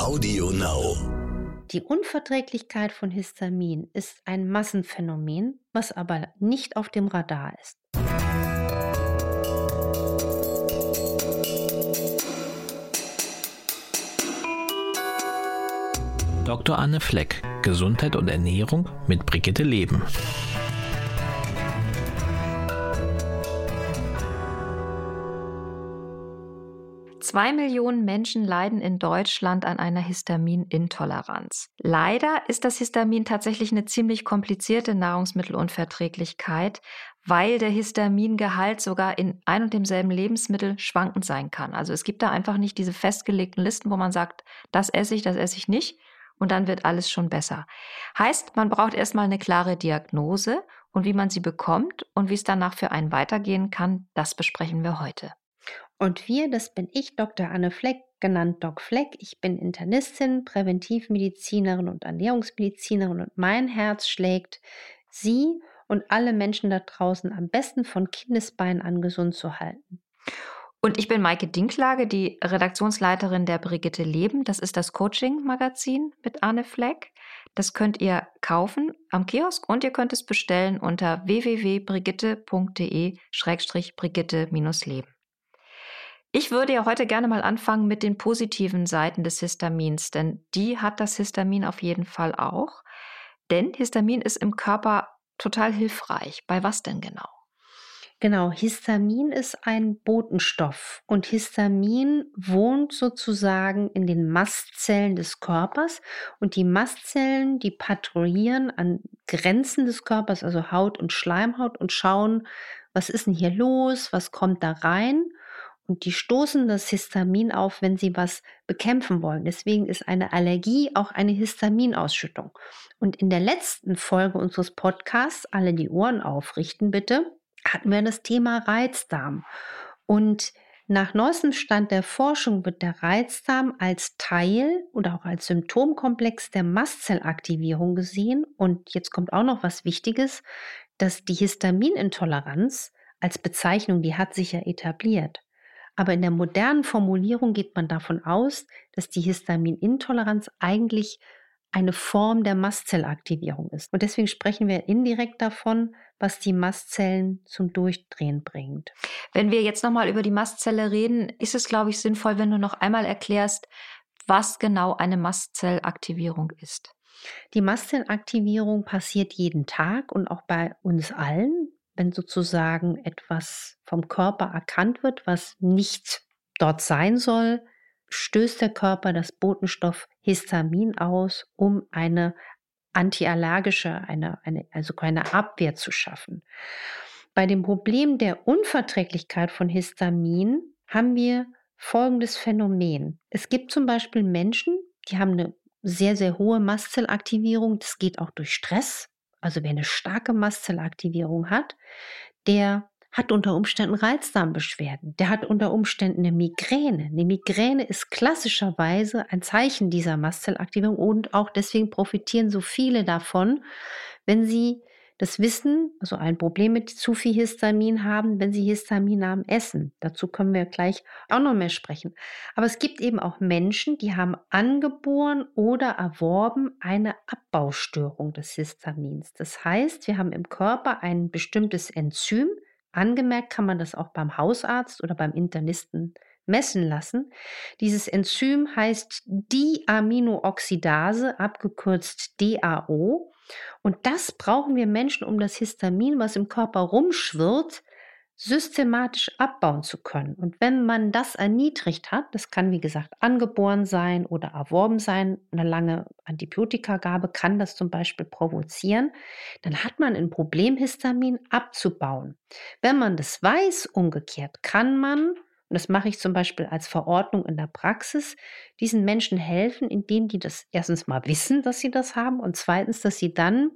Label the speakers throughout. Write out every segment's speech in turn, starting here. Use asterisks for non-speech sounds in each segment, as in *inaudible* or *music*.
Speaker 1: Audio Now.
Speaker 2: Die Unverträglichkeit von Histamin ist ein Massenphänomen, was aber nicht auf dem Radar ist.
Speaker 3: Dr. Anne Fleck, Gesundheit und Ernährung mit Brigitte Leben.
Speaker 4: Zwei Millionen Menschen leiden in Deutschland an einer Histaminintoleranz. Leider ist das Histamin tatsächlich eine ziemlich komplizierte Nahrungsmittelunverträglichkeit, weil der Histamingehalt sogar in ein und demselben Lebensmittel schwankend sein kann. Also es gibt da einfach nicht diese festgelegten Listen, wo man sagt, das esse ich, das esse ich nicht und dann wird alles schon besser. Heißt, man braucht erstmal eine klare Diagnose und wie man sie bekommt und wie es danach für einen weitergehen kann, das besprechen wir heute.
Speaker 2: Und wir, das bin ich, Dr. Anne Fleck, genannt Doc Fleck. Ich bin Internistin, Präventivmedizinerin und Ernährungsmedizinerin und mein Herz schlägt, Sie und alle Menschen da draußen am besten von Kindesbeinen an gesund zu halten.
Speaker 4: Und ich bin Maike Dinklage, die Redaktionsleiterin der Brigitte Leben. Das ist das Coaching-Magazin mit Anne Fleck. Das könnt ihr kaufen am Kiosk und ihr könnt es bestellen unter www.brigitte.de-brigitte-leben. Ich würde ja heute gerne mal anfangen mit den positiven Seiten des Histamins, denn die hat das Histamin auf jeden Fall auch. Denn Histamin ist im Körper total hilfreich. Bei was denn genau?
Speaker 2: Genau, Histamin ist ein Botenstoff und Histamin wohnt sozusagen in den Mastzellen des Körpers und die Mastzellen, die patrouillieren an Grenzen des Körpers, also Haut und Schleimhaut und schauen, was ist denn hier los, was kommt da rein und die stoßen das Histamin auf, wenn sie was bekämpfen wollen. Deswegen ist eine Allergie auch eine Histaminausschüttung. Und in der letzten Folge unseres Podcasts, alle die Ohren aufrichten bitte, hatten wir das Thema Reizdarm. Und nach neuestem Stand der Forschung wird der Reizdarm als Teil oder auch als Symptomkomplex der Mastzellaktivierung gesehen. Und jetzt kommt auch noch was Wichtiges, dass die Histaminintoleranz als Bezeichnung, die hat sich ja etabliert. Aber in der modernen Formulierung geht man davon aus, dass die Histaminintoleranz eigentlich eine Form der Mastzellaktivierung ist. Und deswegen sprechen wir indirekt davon, was die Mastzellen zum Durchdrehen bringt.
Speaker 4: Wenn wir jetzt nochmal über die Mastzelle reden, ist es, glaube ich, sinnvoll, wenn du noch einmal erklärst, was genau eine Mastzellaktivierung ist.
Speaker 2: Die Mastzellaktivierung passiert jeden Tag und auch bei uns allen, wenn sozusagen etwas vom Körper erkannt wird, was nicht dort sein soll, stößt der Körper das Botenstoff Histamin aus, um eine antiallergische, eine, eine, also keine Abwehr zu schaffen. Bei dem Problem der Unverträglichkeit von Histamin haben wir folgendes Phänomen. Es gibt zum Beispiel Menschen, die haben eine sehr, sehr hohe Mastzellaktivierung. Das geht auch durch Stress. Also wer eine starke Mastzellaktivierung hat, der hat unter Umständen Reizdarmbeschwerden, der hat unter Umständen eine Migräne. Eine Migräne ist klassischerweise ein Zeichen dieser Mastzellaktivierung und auch deswegen profitieren so viele davon, wenn sie das Wissen, also ein Problem mit zu viel Histamin haben, wenn sie Histaminarm essen. Dazu können wir gleich auch noch mehr sprechen. Aber es gibt eben auch Menschen, die haben angeboren oder erworben eine Abbaustörung des Histamins. Das heißt, wir haben im Körper ein bestimmtes Enzym, Angemerkt kann man das auch beim Hausarzt oder beim Internisten messen lassen. Dieses Enzym heißt Diaminooxidase, abgekürzt DAO. Und das brauchen wir Menschen, um das Histamin, was im Körper rumschwirrt, systematisch abbauen zu können. Und wenn man das erniedrigt hat, das kann wie gesagt angeboren sein oder erworben sein, eine lange Antibiotikagabe kann das zum Beispiel provozieren, dann hat man ein Problem, Histamin abzubauen. Wenn man das weiß, umgekehrt, kann man, und das mache ich zum Beispiel als Verordnung in der Praxis, diesen Menschen helfen, indem die das erstens mal wissen, dass sie das haben und zweitens, dass sie dann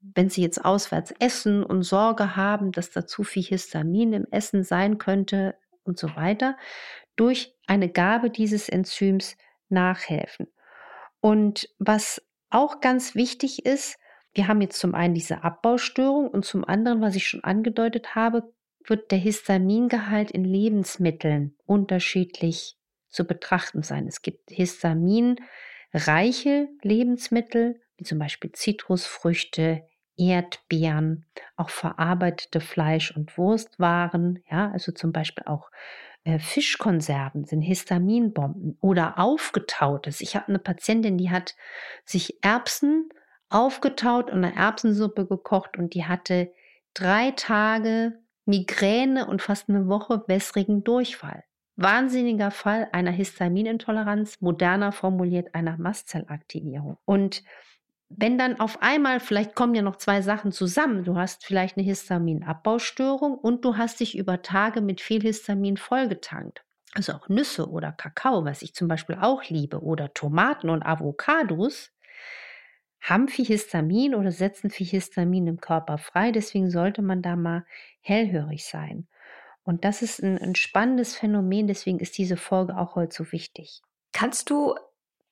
Speaker 2: wenn Sie jetzt auswärts essen und Sorge haben, dass da zu viel Histamin im Essen sein könnte und so weiter, durch eine Gabe dieses Enzyms nachhelfen. Und was auch ganz wichtig ist, wir haben jetzt zum einen diese Abbaustörung und zum anderen, was ich schon angedeutet habe, wird der Histamingehalt in Lebensmitteln unterschiedlich zu betrachten sein. Es gibt histaminreiche Lebensmittel, wie zum Beispiel Zitrusfrüchte, Erdbeeren, auch verarbeitete Fleisch- und Wurstwaren, ja, also zum Beispiel auch äh, Fischkonserven sind Histaminbomben oder aufgetautes. Ich habe eine Patientin, die hat sich Erbsen aufgetaut und eine Erbsensuppe gekocht und die hatte drei Tage Migräne und fast eine Woche wässrigen Durchfall. Wahnsinniger Fall einer Histaminintoleranz, moderner formuliert einer Mastzellaktivierung. Und wenn dann auf einmal, vielleicht kommen ja noch zwei Sachen zusammen, du hast vielleicht eine Histaminabbaustörung und du hast dich über Tage mit viel Histamin vollgetankt. Also auch Nüsse oder Kakao, was ich zum Beispiel auch liebe, oder Tomaten und Avocados, haben viel Histamin oder setzen viel Histamin im Körper frei. Deswegen sollte man da mal hellhörig sein. Und das ist ein, ein spannendes Phänomen, deswegen ist diese Folge auch heute so wichtig.
Speaker 4: Kannst du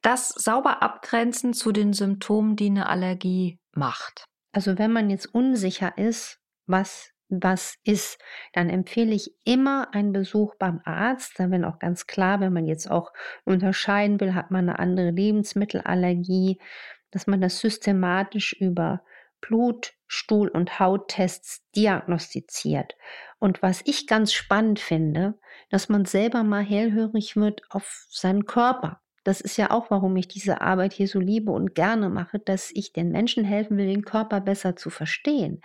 Speaker 4: das sauber abgrenzen zu den Symptomen, die eine Allergie macht?
Speaker 2: Also wenn man jetzt unsicher ist, was was ist, dann empfehle ich immer einen Besuch beim Arzt. Dann wenn auch ganz klar, wenn man jetzt auch unterscheiden will, hat man eine andere Lebensmittelallergie, dass man das systematisch über Blut, Stuhl und Hauttests diagnostiziert. Und was ich ganz spannend finde, dass man selber mal hellhörig wird auf seinen Körper. Das ist ja auch, warum ich diese Arbeit hier so liebe und gerne mache, dass ich den Menschen helfen will, den Körper besser zu verstehen.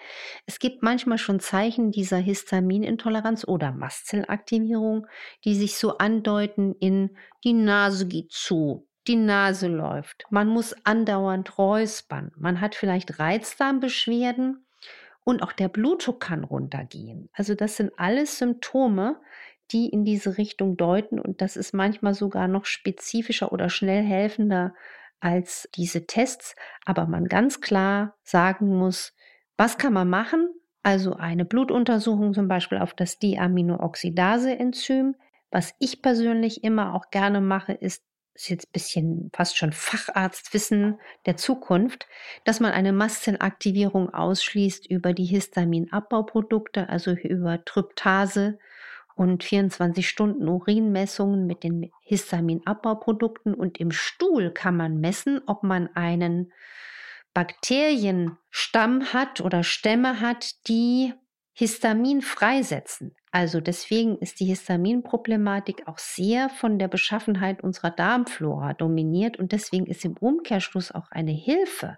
Speaker 2: Es gibt manchmal schon Zeichen dieser Histaminintoleranz oder Mastzellaktivierung, die sich so andeuten in die Nase geht zu, die Nase läuft, man muss andauernd räuspern, man hat vielleicht Reizdarmbeschwerden und auch der Blutdruck kann runtergehen. Also das sind alles Symptome, die in diese Richtung deuten und das ist manchmal sogar noch spezifischer oder schnell helfender als diese Tests, aber man ganz klar sagen muss, was kann man machen? Also eine Blutuntersuchung zum Beispiel auf das Diaminooxidase-Enzym. Was ich persönlich immer auch gerne mache, ist, ist jetzt ein bisschen fast schon Facharztwissen der Zukunft, dass man eine Mastzellaktivierung ausschließt über die Histaminabbauprodukte, also über Tryptase und 24 Stunden Urinmessungen mit den Histaminabbauprodukten und im Stuhl kann man messen, ob man einen Bakterienstamm hat oder Stämme hat, die Histamin freisetzen. Also deswegen ist die Histaminproblematik auch sehr von der Beschaffenheit unserer Darmflora dominiert und deswegen ist im Umkehrschluss auch eine Hilfe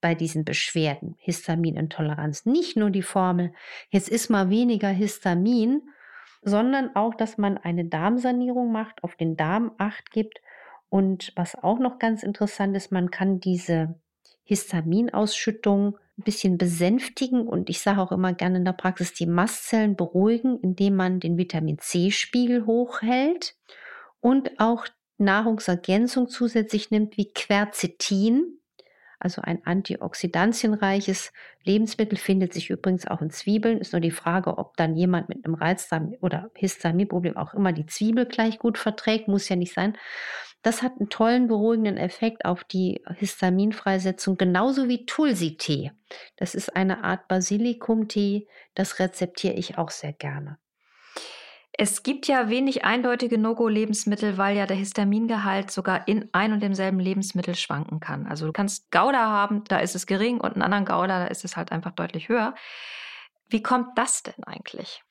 Speaker 2: bei diesen Beschwerden, Histaminintoleranz, nicht nur die Formel, jetzt ist mal weniger Histamin, sondern auch, dass man eine Darmsanierung macht, auf den Darm acht gibt. Und was auch noch ganz interessant ist, man kann diese Histaminausschüttung ein bisschen besänftigen und ich sage auch immer gerne in der Praxis die Mastzellen beruhigen, indem man den Vitamin C-Spiegel hochhält und auch Nahrungsergänzung zusätzlich nimmt wie Quercetin. Also ein antioxidantienreiches Lebensmittel findet sich übrigens auch in Zwiebeln. Ist nur die Frage, ob dann jemand mit einem Reizdarm oder Histaminproblem auch immer die Zwiebel gleich gut verträgt. Muss ja nicht sein. Das hat einen tollen beruhigenden Effekt auf die Histaminfreisetzung, genauso wie Tulsi-Tee. Das ist eine Art Basilikum-Tee. Das rezeptiere ich auch sehr gerne.
Speaker 4: Es gibt ja wenig eindeutige No-Go-Lebensmittel, weil ja der Histamingehalt sogar in ein und demselben Lebensmittel schwanken kann. Also du kannst Gouda haben, da ist es gering und einen anderen Gouda, da ist es halt einfach deutlich höher. Wie kommt das denn eigentlich?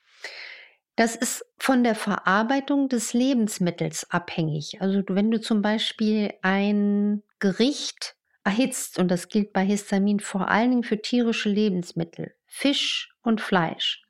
Speaker 2: Das ist von der Verarbeitung des Lebensmittels abhängig. Also wenn du zum Beispiel ein Gericht erhitzt, und das gilt bei Histamin vor allen Dingen für tierische Lebensmittel, Fisch und Fleisch,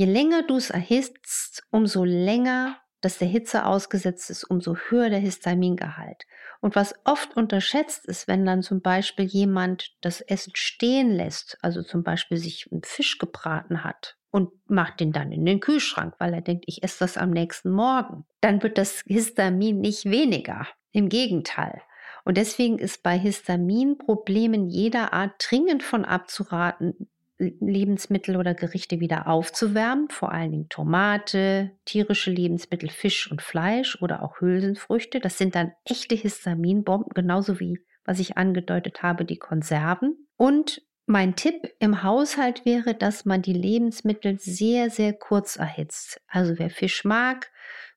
Speaker 2: Je länger du es erhitzt, umso länger das der Hitze ausgesetzt ist, umso höher der Histamingehalt. Und was oft unterschätzt ist, wenn dann zum Beispiel jemand das Essen stehen lässt, also zum Beispiel sich einen Fisch gebraten hat und macht den dann in den Kühlschrank, weil er denkt, ich esse das am nächsten Morgen, dann wird das Histamin nicht weniger. Im Gegenteil. Und deswegen ist bei Histaminproblemen jeder Art dringend von abzuraten, Lebensmittel oder Gerichte wieder aufzuwärmen, vor allen Dingen Tomate, tierische Lebensmittel, Fisch und Fleisch oder auch Hülsenfrüchte. Das sind dann echte Histaminbomben, genauso wie, was ich angedeutet habe, die Konserven. Und mein Tipp im Haushalt wäre, dass man die Lebensmittel sehr, sehr kurz erhitzt. Also wer Fisch mag,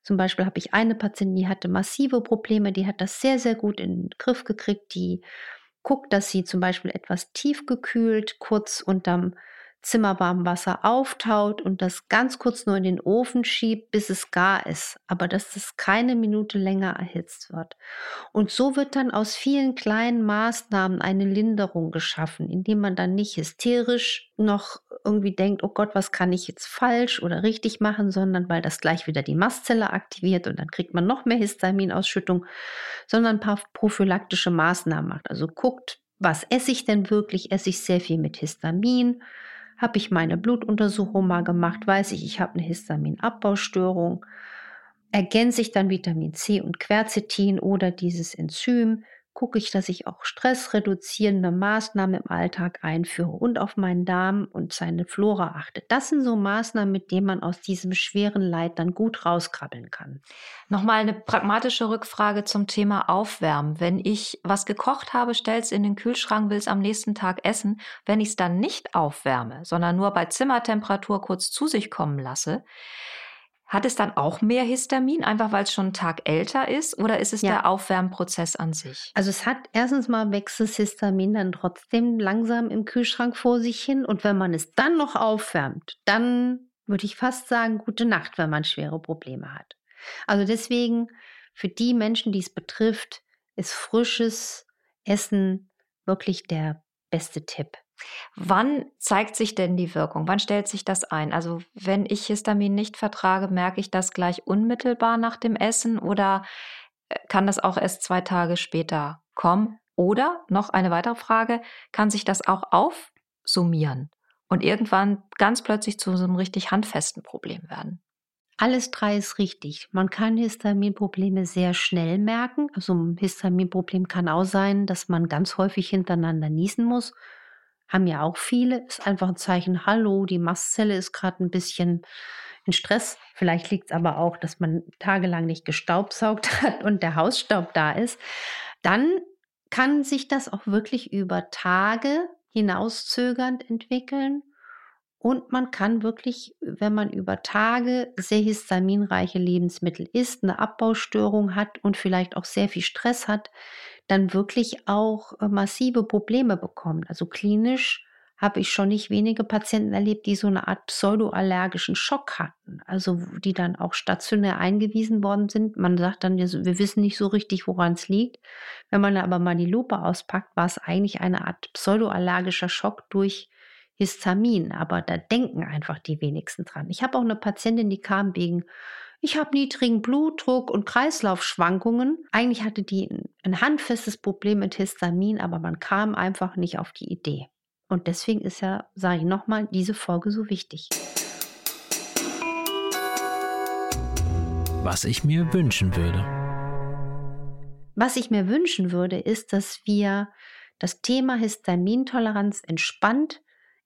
Speaker 2: Zum Beispiel habe ich eine Patientin, die hatte massive Probleme, die hat das sehr, sehr gut in den Griff gekriegt. Die guckt, dass sie zum Beispiel etwas tiefgekühlt kurz unterm zimmerwarmem Wasser auftaut und das ganz kurz nur in den Ofen schiebt, bis es gar ist, aber dass es keine Minute länger erhitzt wird. Und so wird dann aus vielen kleinen Maßnahmen eine Linderung geschaffen, indem man dann nicht hysterisch noch irgendwie denkt, oh Gott, was kann ich jetzt falsch oder richtig machen, sondern weil das gleich wieder die Mastzelle aktiviert und dann kriegt man noch mehr Histaminausschüttung, sondern ein paar prophylaktische Maßnahmen macht. Also guckt, was esse ich denn wirklich? Esse ich sehr viel mit Histamin? Habe ich meine Blutuntersuchung mal gemacht, weiß ich, ich habe eine Histaminabbaustörung. Ergänze ich dann Vitamin C und Quercetin oder dieses Enzym, gucke ich, dass ich auch stressreduzierende Maßnahmen im Alltag einführe und auf meinen Darm und seine Flora achte. Das sind so Maßnahmen, mit denen man aus diesem schweren Leid dann gut rauskrabbeln kann.
Speaker 4: Nochmal eine pragmatische Rückfrage zum Thema Aufwärmen. Wenn ich was gekocht habe, stelle es in den Kühlschrank, will es am nächsten Tag essen. Wenn ich es dann nicht aufwärme, sondern nur bei Zimmertemperatur kurz zu sich kommen lasse, hat es dann auch mehr Histamin, einfach weil es schon einen Tag älter ist? Oder ist es ja. der Aufwärmprozess an sich?
Speaker 2: Also es hat erstens mal wechselt Histamin dann trotzdem langsam im Kühlschrank vor sich hin. Und wenn man es dann noch aufwärmt, dann würde ich fast sagen, gute Nacht, wenn man schwere Probleme hat. Also deswegen, für die Menschen, die es betrifft, ist frisches Essen wirklich der beste Tipp.
Speaker 4: Wann zeigt sich denn die Wirkung? Wann stellt sich das ein? Also wenn ich Histamin nicht vertrage, merke ich das gleich unmittelbar nach dem Essen oder äh, kann das auch erst zwei Tage später kommen? Oder noch eine weitere Frage, kann sich das auch aufsummieren und irgendwann ganz plötzlich zu so einem richtig handfesten Problem werden?
Speaker 2: Alles drei ist richtig. Man kann Histaminprobleme sehr schnell merken. Also ein Histaminproblem kann auch sein, dass man ganz häufig hintereinander niesen muss haben ja auch viele, ist einfach ein Zeichen, hallo, die Mastzelle ist gerade ein bisschen in Stress. Vielleicht liegt es aber auch, dass man tagelang nicht gestaubsaugt *laughs* hat und der Hausstaub da ist. Dann kann sich das auch wirklich über Tage hinauszögernd entwickeln. Und man kann wirklich, wenn man über Tage sehr histaminreiche Lebensmittel isst, eine Abbaustörung hat und vielleicht auch sehr viel Stress hat, dann wirklich auch äh, massive Probleme bekommen. Also klinisch habe ich schon nicht wenige Patienten erlebt, die so eine Art pseudoallergischen Schock hatten, also die dann auch stationär eingewiesen worden sind. Man sagt dann, wir wissen nicht so richtig, woran es liegt. Wenn man aber mal die Lupe auspackt, war es eigentlich eine Art pseudoallergischer Schock durch Histamin, aber da denken einfach die wenigsten dran. Ich habe auch eine Patientin, die kam wegen ich habe niedrigen Blutdruck und Kreislaufschwankungen. Eigentlich hatte die ein handfestes Problem mit Histamin, aber man kam einfach nicht auf die Idee. Und deswegen ist ja, sage ich nochmal, diese Folge so wichtig.
Speaker 3: Was ich mir wünschen würde.
Speaker 2: Was ich mir wünschen würde, ist, dass wir das Thema Histamintoleranz entspannt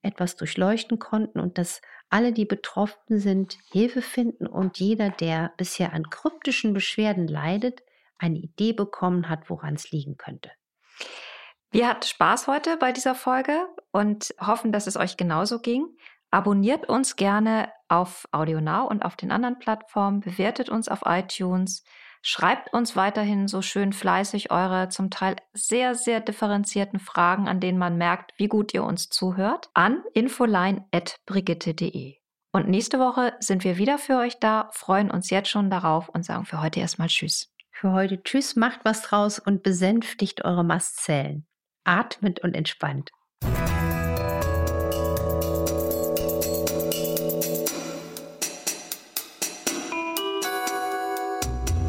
Speaker 2: etwas durchleuchten konnten und dass alle, die betroffen sind, Hilfe finden und jeder, der bisher an kryptischen Beschwerden leidet, eine Idee bekommen hat, woran es liegen könnte.
Speaker 4: Wir hatten Spaß heute bei dieser Folge und hoffen, dass es euch genauso ging. Abonniert uns gerne auf AudioNow und auf den anderen Plattformen, bewertet uns auf iTunes, Schreibt uns weiterhin so schön fleißig eure zum Teil sehr, sehr differenzierten Fragen, an denen man merkt, wie gut ihr uns zuhört, an infoline.brigitte.de. Und nächste Woche sind wir wieder für euch da, freuen uns jetzt schon darauf und sagen für heute erstmal Tschüss.
Speaker 2: Für heute Tschüss, macht was draus und besänftigt eure Mastzellen. Atmet und entspannt.